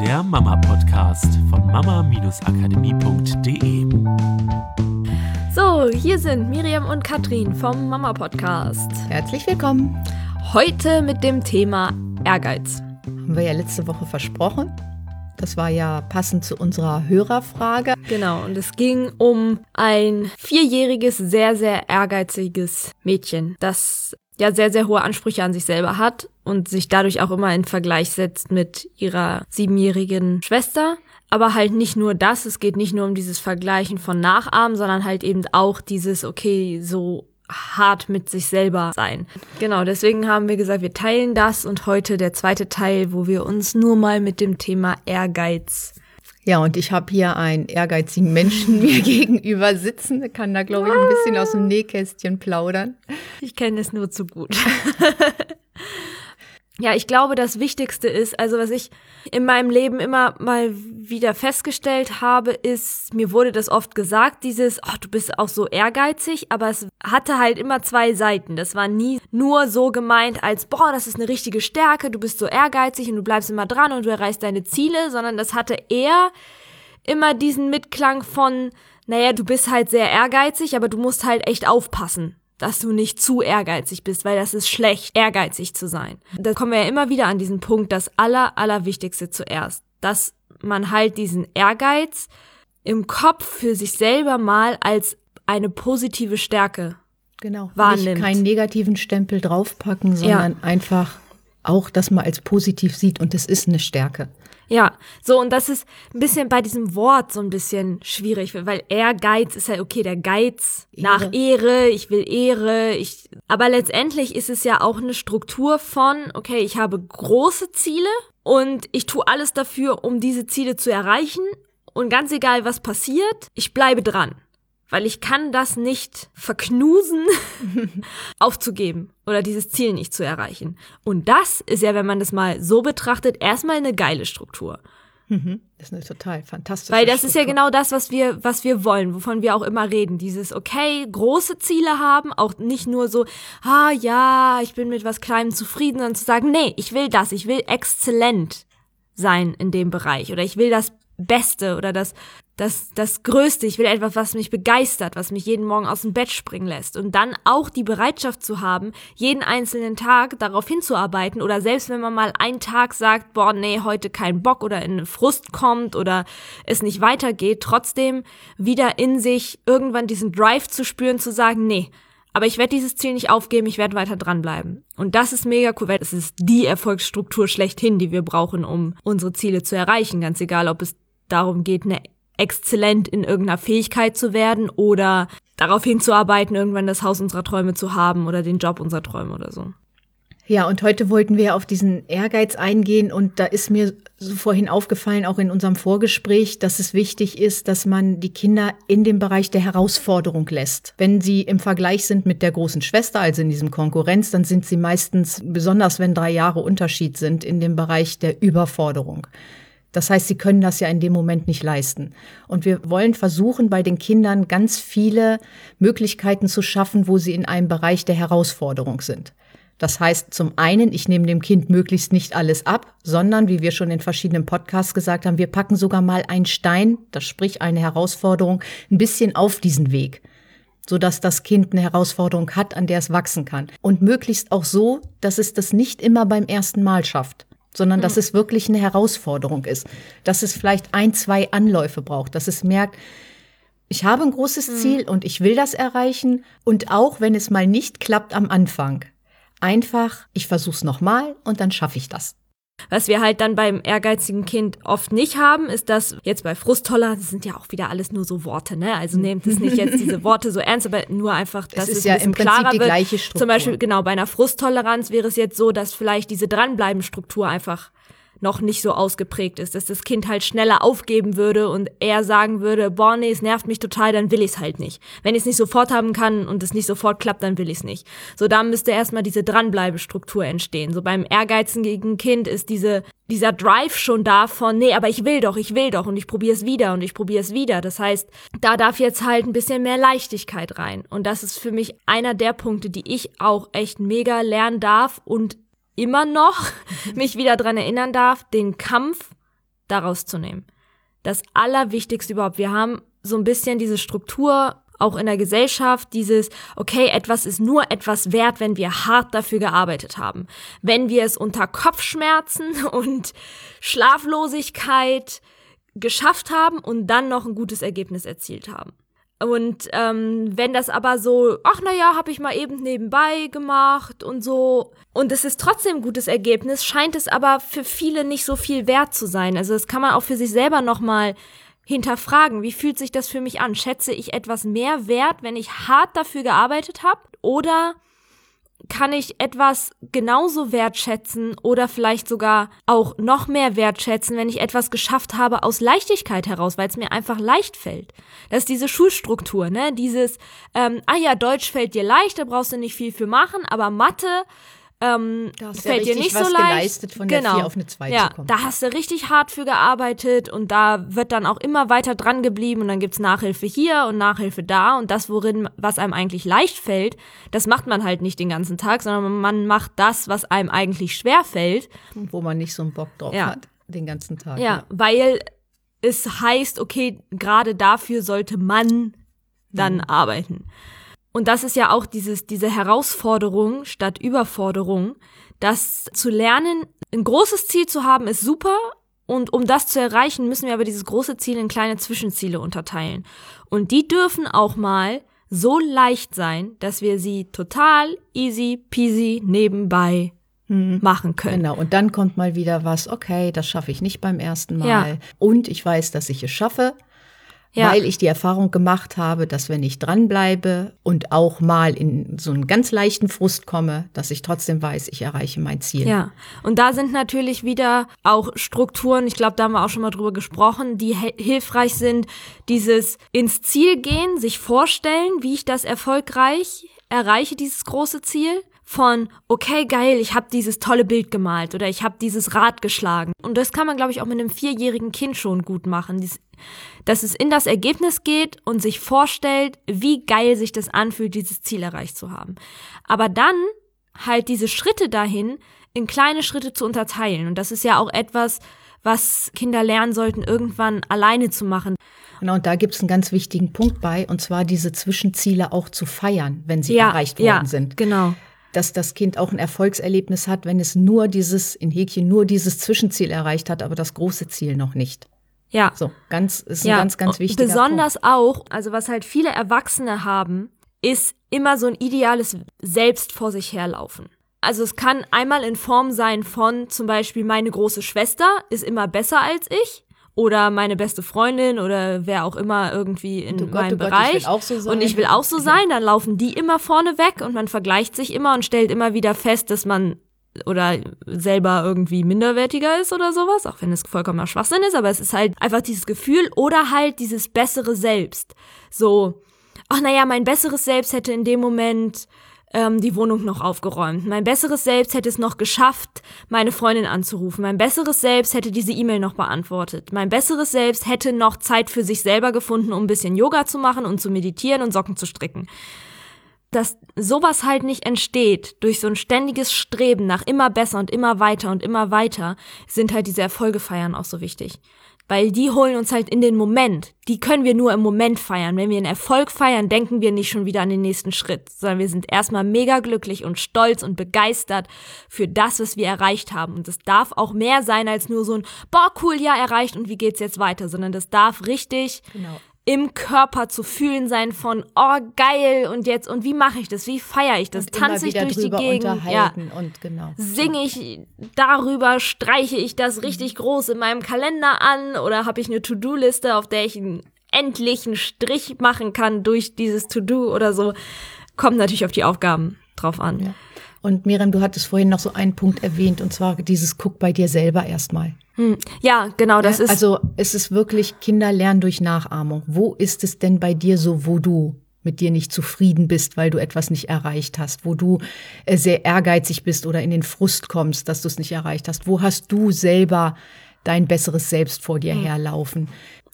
der Mama-Podcast von mama-akademie.de. So, hier sind Miriam und Katrin vom Mama-Podcast. Herzlich willkommen. Heute mit dem Thema Ehrgeiz. Haben wir ja letzte Woche versprochen. Das war ja passend zu unserer Hörerfrage. Genau, und es ging um ein vierjähriges, sehr, sehr ehrgeiziges Mädchen, das ja sehr, sehr hohe Ansprüche an sich selber hat und sich dadurch auch immer in Vergleich setzt mit ihrer siebenjährigen Schwester. Aber halt nicht nur das, es geht nicht nur um dieses Vergleichen von Nachahmen, sondern halt eben auch dieses, okay, so hart mit sich selber sein. Genau, deswegen haben wir gesagt, wir teilen das und heute der zweite Teil, wo wir uns nur mal mit dem Thema Ehrgeiz ja, und ich habe hier einen ehrgeizigen Menschen mir gegenüber sitzen, kann da, glaube ich, ein bisschen aus dem Nähkästchen plaudern. Ich kenne es nur zu gut. Ja, ich glaube, das Wichtigste ist, also was ich in meinem Leben immer mal wieder festgestellt habe, ist, mir wurde das oft gesagt, dieses, oh, du bist auch so ehrgeizig, aber es hatte halt immer zwei Seiten. Das war nie nur so gemeint als, boah, das ist eine richtige Stärke, du bist so ehrgeizig und du bleibst immer dran und du erreichst deine Ziele, sondern das hatte eher immer diesen Mitklang von, naja, du bist halt sehr ehrgeizig, aber du musst halt echt aufpassen dass du nicht zu ehrgeizig bist, weil das ist schlecht, ehrgeizig zu sein. Da kommen wir ja immer wieder an diesen Punkt, das Aller, Allerwichtigste zuerst, dass man halt diesen Ehrgeiz im Kopf für sich selber mal als eine positive Stärke genau. wahrnimmt. Nicht keinen negativen Stempel draufpacken, sondern ja. einfach auch das mal als positiv sieht und es ist eine Stärke. Ja, so und das ist ein bisschen bei diesem Wort so ein bisschen schwierig, weil Ehrgeiz ist ja okay, der Geiz Ehre. nach Ehre, ich will Ehre, ich aber letztendlich ist es ja auch eine Struktur von okay, ich habe große Ziele und ich tue alles dafür, um diese Ziele zu erreichen und ganz egal was passiert, ich bleibe dran weil ich kann das nicht verknusen, aufzugeben oder dieses Ziel nicht zu erreichen. Und das ist ja, wenn man das mal so betrachtet, erstmal eine geile Struktur. Mhm. Das ist eine total fantastische Weil das Struktur. ist ja genau das, was wir, was wir wollen, wovon wir auch immer reden. Dieses, okay, große Ziele haben, auch nicht nur so, ah ja, ich bin mit was Kleinem zufrieden, sondern zu sagen, nee, ich will das, ich will exzellent sein in dem Bereich oder ich will das Beste oder das, das, das Größte. Ich will etwas, was mich begeistert, was mich jeden Morgen aus dem Bett springen lässt. Und dann auch die Bereitschaft zu haben, jeden einzelnen Tag darauf hinzuarbeiten oder selbst wenn man mal einen Tag sagt, boah, nee, heute kein Bock oder in Frust kommt oder es nicht weitergeht, trotzdem wieder in sich irgendwann diesen Drive zu spüren, zu sagen, nee, aber ich werde dieses Ziel nicht aufgeben, ich werde weiter dranbleiben. Und das ist mega cool, weil es ist die Erfolgsstruktur schlechthin, die wir brauchen, um unsere Ziele zu erreichen. Ganz egal, ob es darum geht, eine exzellent in irgendeiner Fähigkeit zu werden oder darauf hinzuarbeiten, irgendwann das Haus unserer Träume zu haben oder den Job unserer Träume oder so. Ja, und heute wollten wir auf diesen Ehrgeiz eingehen und da ist mir so vorhin aufgefallen, auch in unserem Vorgespräch, dass es wichtig ist, dass man die Kinder in dem Bereich der Herausforderung lässt. Wenn sie im Vergleich sind mit der großen Schwester, also in diesem Konkurrenz, dann sind sie meistens, besonders wenn drei Jahre Unterschied sind, in dem Bereich der Überforderung. Das heißt, sie können das ja in dem Moment nicht leisten. Und wir wollen versuchen, bei den Kindern ganz viele Möglichkeiten zu schaffen, wo sie in einem Bereich der Herausforderung sind. Das heißt, zum einen, ich nehme dem Kind möglichst nicht alles ab, sondern, wie wir schon in verschiedenen Podcasts gesagt haben, wir packen sogar mal einen Stein, das sprich eine Herausforderung, ein bisschen auf diesen Weg sodass das Kind eine Herausforderung hat, an der es wachsen kann. Und möglichst auch so, dass es das nicht immer beim ersten Mal schafft sondern dass mhm. es wirklich eine Herausforderung ist, dass es vielleicht ein, zwei Anläufe braucht, dass es merkt, ich habe ein großes mhm. Ziel und ich will das erreichen und auch wenn es mal nicht klappt am Anfang, einfach, ich versuche es nochmal und dann schaffe ich das. Was wir halt dann beim ehrgeizigen Kind oft nicht haben, ist, dass jetzt bei Frusttoller, das sind ja auch wieder alles nur so Worte, ne? Also nehmt es nicht jetzt diese Worte so ernst, aber nur einfach, dass es, ist es ja ein bisschen im Prinzip klarer die wird. Gleiche Struktur. Zum Beispiel, genau, bei einer Frusttoleranz wäre es jetzt so, dass vielleicht diese Dranbleiben-Struktur einfach noch nicht so ausgeprägt ist, dass das Kind halt schneller aufgeben würde und er sagen würde, boah, nee, es nervt mich total, dann will ich es halt nicht. Wenn ich es nicht sofort haben kann und es nicht sofort klappt, dann will ich es nicht. So, da müsste erstmal diese Dranbleibestruktur entstehen. So beim ehrgeizigen Kind ist diese, dieser Drive schon da von, nee, aber ich will doch, ich will doch und ich probiere es wieder und ich probiere es wieder. Das heißt, da darf jetzt halt ein bisschen mehr Leichtigkeit rein. Und das ist für mich einer der Punkte, die ich auch echt mega lernen darf und immer noch mich wieder dran erinnern darf, den Kampf daraus zu nehmen. Das Allerwichtigste überhaupt. Wir haben so ein bisschen diese Struktur auch in der Gesellschaft, dieses, okay, etwas ist nur etwas wert, wenn wir hart dafür gearbeitet haben. Wenn wir es unter Kopfschmerzen und Schlaflosigkeit geschafft haben und dann noch ein gutes Ergebnis erzielt haben. Und ähm, wenn das aber so, ach naja, habe ich mal eben nebenbei gemacht und so, und es ist trotzdem ein gutes Ergebnis, scheint es aber für viele nicht so viel wert zu sein. Also das kann man auch für sich selber nochmal hinterfragen. Wie fühlt sich das für mich an? Schätze ich etwas mehr wert, wenn ich hart dafür gearbeitet habe? Oder kann ich etwas genauso wertschätzen oder vielleicht sogar auch noch mehr wertschätzen, wenn ich etwas geschafft habe aus Leichtigkeit heraus, weil es mir einfach leicht fällt. Das ist diese Schulstruktur, ne? Dieses, ähm, ah ja, Deutsch fällt dir leicht, da brauchst du nicht viel für machen, aber Mathe, ähm, fällt dir nicht so leicht. genau. der 4 auf eine 2 ja, da hast du richtig hart für gearbeitet und da wird dann auch immer weiter dran geblieben und dann gibt's Nachhilfe hier und Nachhilfe da und das, worin, was einem eigentlich leicht fällt, das macht man halt nicht den ganzen Tag, sondern man macht das, was einem eigentlich schwer fällt. Wo man nicht so einen Bock drauf Ja. hat, den ganzen Tag. Ja, weil es heißt, okay, gerade dafür sollte man dann arbeiten. Und das ist ja auch dieses, diese Herausforderung statt Überforderung, das zu lernen, ein großes Ziel zu haben, ist super. Und um das zu erreichen, müssen wir aber dieses große Ziel in kleine Zwischenziele unterteilen. Und die dürfen auch mal so leicht sein, dass wir sie total easy peasy nebenbei machen können. Genau, und dann kommt mal wieder was, okay, das schaffe ich nicht beim ersten Mal. Ja. Und ich weiß, dass ich es schaffe, Ja. weil ich die Erfahrung gemacht habe, dass wenn ich dranbleibe und auch mal in so einen ganz leichten Frust komme, dass ich trotzdem weiß, ich erreiche mein Ziel. Ja, und da sind natürlich wieder auch Strukturen, ich glaube, da haben wir auch schon mal drüber gesprochen, die hilfreich sind, dieses ins Ziel gehen, sich vorstellen, wie ich das erfolgreich erreiche, dieses große Ziel. Von, okay, geil, ich habe dieses tolle Bild gemalt oder ich habe dieses Rad geschlagen. Und das kann man, glaube ich, auch mit einem vierjährigen Kind schon gut machen. Dies, dass es in das Ergebnis geht und sich vorstellt, wie geil sich das anfühlt, dieses Ziel erreicht zu haben. Aber dann halt diese Schritte dahin in kleine Schritte zu unterteilen. Und das ist ja auch etwas, was Kinder lernen sollten, irgendwann alleine zu machen. Genau, und da gibt es einen ganz wichtigen Punkt bei, und zwar diese Zwischenziele auch zu feiern, wenn sie ja, erreicht worden ja, sind. Genau. Dass das Kind auch ein Erfolgserlebnis hat, wenn es nur dieses, in Häkchen, nur dieses Zwischenziel erreicht hat, aber das große Ziel noch nicht. Ja. So, ganz, ist ein ganz, ganz und wichtiger Besonders auch, also was halt viele Erwachsene haben, ist immer so ein ideales Selbst vor sich herlaufen. Also es kann einmal in Form sein von zum Beispiel meine große Schwester ist immer besser als ich oder meine beste Freundin oder wer auch immer irgendwie in Du Gott, meinem du Gott, Bereich. ich will auch so sein. Und ich will auch so sein, dann laufen die immer vorne weg und man vergleicht sich immer und stellt immer wieder fest, dass man oder selber irgendwie minderwertiger ist oder sowas, auch wenn es vollkommener Schwachsinn ist, aber es ist halt einfach dieses Gefühl oder halt dieses bessere Selbst. So, ach naja, mein besseres Selbst hätte in dem Moment ähm, die Wohnung noch aufgeräumt. Mein besseres Selbst hätte es noch geschafft, meine Freundin anzurufen. Mein besseres Selbst hätte diese E-Mail noch beantwortet. Mein besseres Selbst hätte noch Zeit für sich selber gefunden, um ein bisschen Yoga zu machen und zu meditieren und Socken zu stricken dass sowas halt nicht entsteht durch so ein ständiges Streben nach immer besser und immer weiter und immer weiter, sind halt diese Erfolge feiern auch so wichtig. Weil die holen uns halt in den Moment. Die können wir nur im Moment feiern. Wenn wir einen Erfolg feiern, denken wir nicht schon wieder an den nächsten Schritt, sondern wir sind erstmal mega glücklich und stolz und begeistert für das, was wir erreicht haben. Und das darf auch mehr sein als nur so ein, boah, cool, ja, erreicht und wie geht's jetzt weiter, sondern das darf richtig Genau. Im Körper zu fühlen sein von, oh geil und jetzt und wie mache ich das, wie feiere ich das, Und tanze ich durch die Gegend, ja, und genau. singe ich darüber, streiche ich das richtig groß in meinem Kalender an? Oder habe ich eine To-Do-Liste, auf der ich einen endlichen Strich machen kann durch dieses To-Do oder so, kommt natürlich auf die Aufgaben drauf an. Ja. Und Miriam, du hattest vorhin noch so einen Punkt erwähnt, und zwar dieses Guck bei dir selber erstmal. Hm. Ja, genau, das ist also es ist wirklich Kinder lernen durch Nachahmung. Wo ist es denn bei dir so, wo du mit dir nicht zufrieden bist, weil du etwas nicht erreicht hast, wo du äh, sehr ehrgeizig bist oder in den Frust kommst, dass du es nicht erreicht hast? Wo hast du selber dein besseres Selbst vor Hm. dir herlaufen?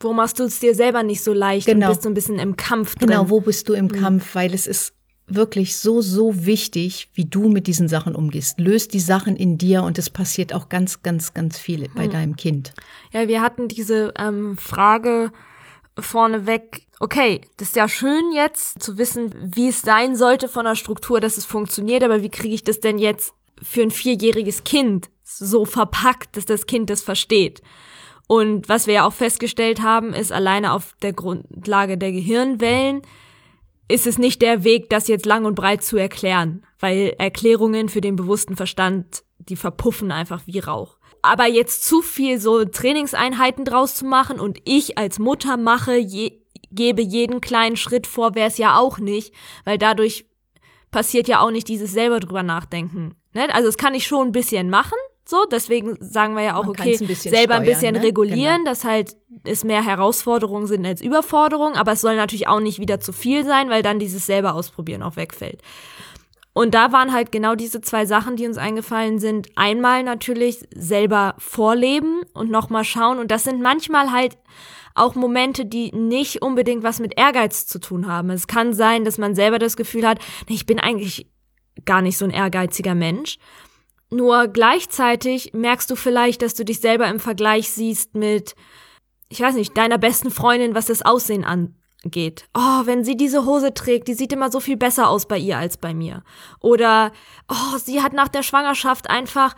wo machst du es dir selber nicht so leicht Genau. und bist so ein bisschen im Kampf drin. Genau, wo bist du im Kampf? Weil es ist wirklich so, so wichtig, wie du mit diesen Sachen umgehst. Löst die Sachen in dir und es passiert auch ganz, ganz, ganz viel bei deinem Kind. Ja, wir hatten diese ähm, Frage vorneweg, okay, das ist ja schön jetzt zu wissen, wie es sein sollte von der Struktur, dass es funktioniert, aber wie kriege ich das denn jetzt für ein vierjähriges Kind so verpackt, dass das Kind das versteht? Und was wir ja auch festgestellt haben, ist alleine auf der Grundlage der Gehirnwellen ist es nicht der Weg, das jetzt lang und breit zu erklären, weil Erklärungen für den bewussten Verstand, die verpuffen einfach wie Rauch. Aber jetzt zu viel so Trainingseinheiten draus zu machen und ich als Mutter mache, je, gebe jeden kleinen Schritt vor, wäre es ja auch nicht, weil dadurch passiert ja auch nicht dieses selber drüber nachdenken. Ne? Also es kann ich schon ein bisschen machen, so, deswegen sagen wir ja auch, Man okay, ein selber ein steuern, bisschen ne? regulieren, Genau. dass halt es mehr Herausforderungen sind als Überforderungen, aber es soll natürlich auch nicht wieder zu viel sein, weil dann dieses selber ausprobieren auch wegfällt. Und da waren halt genau diese zwei Sachen, die uns eingefallen sind. Einmal natürlich selber vorleben und nochmal schauen. Und das sind manchmal halt auch Momente, die nicht unbedingt was mit Ehrgeiz zu tun haben. Es kann sein, dass man selber das Gefühl hat, ich bin eigentlich gar nicht so ein ehrgeiziger Mensch. Nur gleichzeitig merkst du vielleicht, dass du dich selber im Vergleich siehst mit, ich weiß nicht, deiner besten Freundin, was das Aussehen angeht. Oh, wenn sie diese Hose trägt, die sieht immer so viel besser aus bei ihr als bei mir. Oder, oh, sie hat nach der Schwangerschaft einfach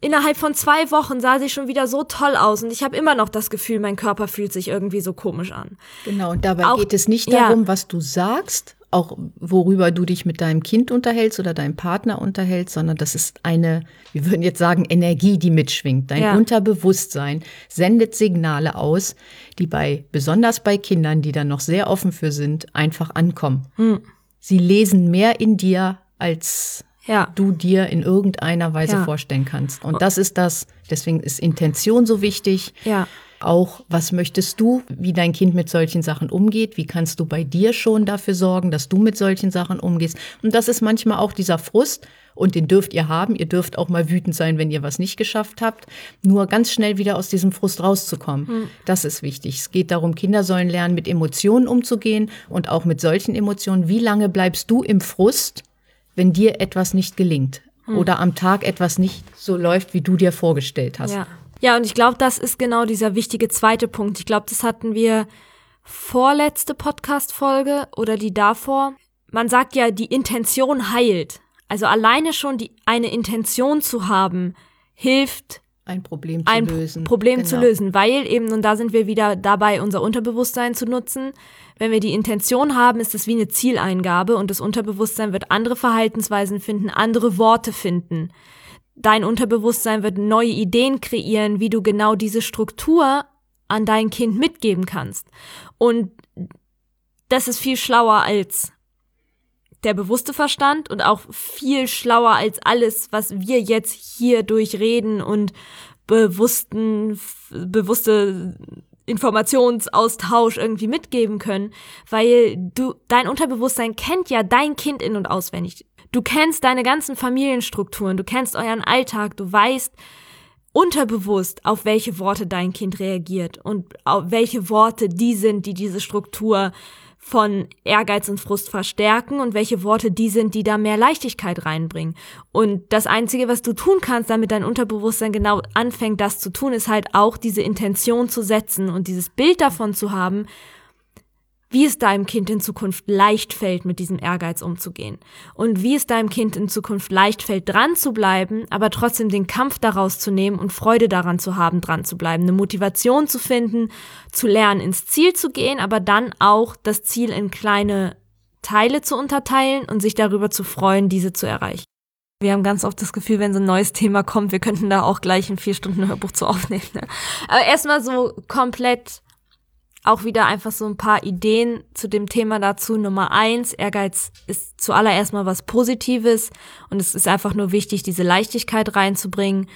innerhalb von zwei Wochen sah sie schon wieder so toll aus und ich habe immer noch das Gefühl, mein Körper fühlt sich irgendwie so komisch an. Genau, und dabei Auch- geht es nicht ja. darum, was du sagst, auch worüber du dich mit deinem Kind unterhältst oder deinem Partner unterhältst, sondern das ist eine, wir würden jetzt sagen, Energie, die mitschwingt. Dein Ja. Unterbewusstsein sendet Signale aus, die bei, besonders bei Kindern, die dann noch sehr offen für sind, einfach ankommen. Hm. Sie lesen mehr in dir, als Ja. du dir in irgendeiner Weise Ja. vorstellen kannst. Und das ist das, deswegen ist Intention so wichtig. Ja. Auch, was möchtest du, wie dein Kind mit solchen Sachen umgeht? Wie kannst du bei dir schon dafür sorgen, dass du mit solchen Sachen umgehst? Und das ist manchmal auch dieser Frust. Und den dürft ihr haben. Ihr dürft auch mal wütend sein, wenn ihr was nicht geschafft habt. Nur ganz schnell wieder aus diesem Frust rauszukommen. Das ist wichtig. Es geht darum, Kinder sollen lernen, mit Emotionen umzugehen und auch mit solchen Emotionen. Wie lange bleibst du im Frust, wenn dir etwas nicht gelingt? Oder am Tag etwas nicht so läuft, wie du dir vorgestellt hast? Ja. Ja, und ich glaube, das ist genau dieser wichtige zweite Punkt. Ich glaube, das hatten wir vorletzte Podcast-Folge oder die davor. Man sagt ja, die Intention heilt. Also alleine schon die, eine Intention zu haben, hilft, Ein Problem zu ein lösen. Problem zu Genau. lösen, weil eben, und da sind wir wieder dabei, unser Unterbewusstsein zu nutzen. Wenn wir die Intention haben, ist es wie eine Zieleingabe und das Unterbewusstsein wird andere Verhaltensweisen finden, andere Worte finden. Dein Unterbewusstsein wird neue Ideen kreieren, wie du genau diese Struktur an dein Kind mitgeben kannst. Und das ist viel schlauer als der bewusste Verstand und auch viel schlauer als alles, was wir jetzt hier durch Reden und bewussten, bewusste Informationsaustausch irgendwie mitgeben können, weil du, dein Unterbewusstsein kennt ja dein Kind in- und auswendig. Du kennst deine ganzen Familienstrukturen, du kennst euren Alltag, du weißt unterbewusst, auf welche Worte dein Kind reagiert und auf welche Worte die sind, die diese Struktur von Ehrgeiz und Frust verstärken und welche Worte die sind, die da mehr Leichtigkeit reinbringen. Und das Einzige, was du tun kannst, damit dein Unterbewusstsein genau anfängt, das zu tun, ist halt auch diese Intention zu setzen und dieses Bild davon zu haben, wie es deinem Kind in Zukunft leicht fällt, mit diesem Ehrgeiz umzugehen. Und wie es deinem Kind in Zukunft leicht fällt, dran zu bleiben, aber trotzdem den Kampf daraus zu nehmen und Freude daran zu haben, dran zu bleiben. Eine Motivation zu finden, zu lernen, ins Ziel zu gehen, aber dann auch das Ziel in kleine Teile zu unterteilen und sich darüber zu freuen, diese zu erreichen. Wir haben ganz oft das Gefühl, wenn so ein neues Thema kommt, wir könnten da auch gleich ein vier Stunden Hörbuch zu aufnehmen. Ne? Aber erstmal so komplett auch wieder einfach so ein paar Ideen zu dem Thema dazu. Nummer eins, Ehrgeiz ist zuallererst mal was Positives und es ist einfach nur wichtig, diese Leichtigkeit reinzubringen,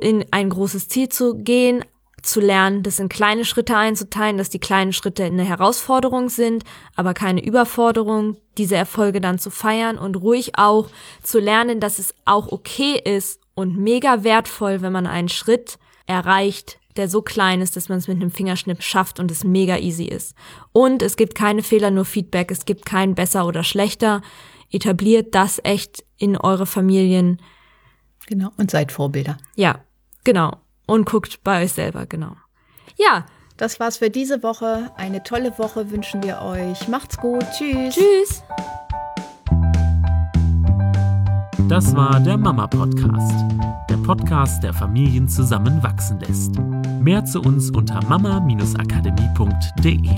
in ein großes Ziel zu gehen, zu lernen, das in kleine Schritte einzuteilen, dass die kleinen Schritte eine Herausforderung sind, aber keine Überforderung, diese Erfolge dann zu feiern und ruhig auch zu lernen, dass es auch okay ist und mega wertvoll, wenn man einen Schritt erreicht, der so klein ist, dass man es mit einem Fingerschnipp schafft und es mega easy ist. Und es gibt keine Fehler, nur Feedback. Es gibt kein besser oder schlechter. etabliert das echt in eure Familien. Genau, und seid Vorbilder. Ja, genau. Und guckt bei euch selber, genau. Ja, Das war's für diese Woche. Eine tolle Woche wünschen wir euch. Macht's gut. Tschüss. tschüss. Das war der Mama Podcast. Der Podcast, der Familien zusammenwachsen lässt. Mehr zu uns unter mama-akademie.de.